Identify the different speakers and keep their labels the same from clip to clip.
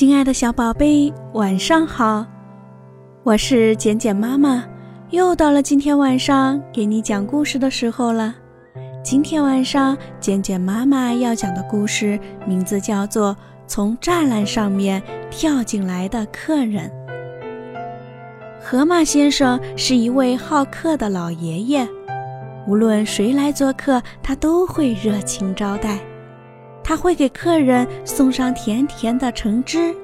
Speaker 1: 亲爱的小宝贝，晚上好！我是简简妈妈，又到了今天晚上给你讲故事的时候了。今天晚上，简简妈妈要讲的故事名字叫做《从栅栏上面跳进来的客人》。河马先生是一位好客的老爷爷，无论谁来做客，他都会热情招待。他会给客人送上甜甜的橙汁，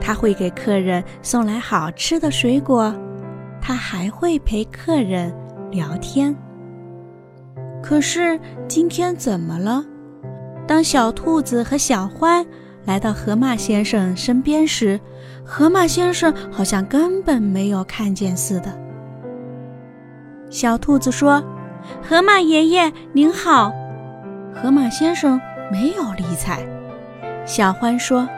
Speaker 1: 他会给客人送来好吃的水果，他还会陪客人聊天。可是今天怎么了？当小兔子和小獾来到河马先生身边时，河马先生好像根本没有看见似的。小兔子说：“河马爷爷您好。”河马先生。没有理睬。小獾说：“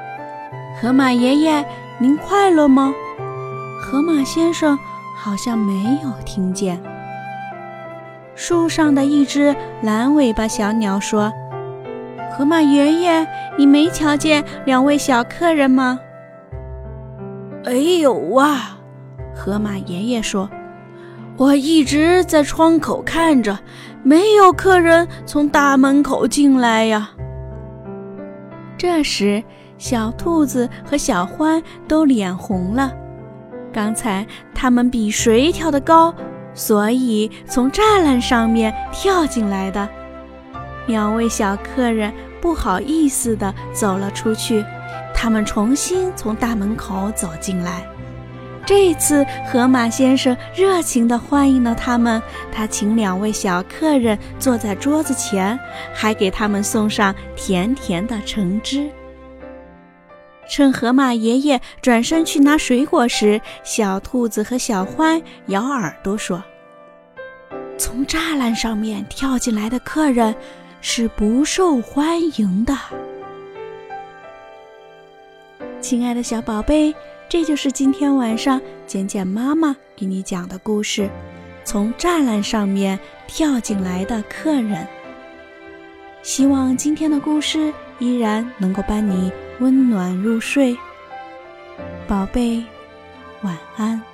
Speaker 1: 河马爷爷，您快乐吗？”河马先生好像没有听见。树上的一只蓝尾巴小鸟说：“河马爷爷，你没瞧见两位小客人吗？”“
Speaker 2: 哎呦哇！”河马爷爷说：“我一直在窗口看着，没有客人从大门口进来呀。”
Speaker 1: 这时，小兔子和小獾都脸红了。刚才他们比谁跳得高，所以从栅栏上面跳进来的。两位小客人不好意思地走了出去，他们重新从大门口走进来。这次，河马先生热情地欢迎了他们。他请两位小客人坐在桌子前，还给他们送上甜甜的橙汁。趁河马爷爷转身去拿水果时，小兔子和小獾咬耳朵说：“从栅栏上面跳进来的客人是不受欢迎的。”亲爱的小宝贝。这就是今天晚上简简妈妈给你讲的故事，从栅栏上面跳进来的客人。希望今天的故事依然能够伴你温暖入睡，宝贝，晚安。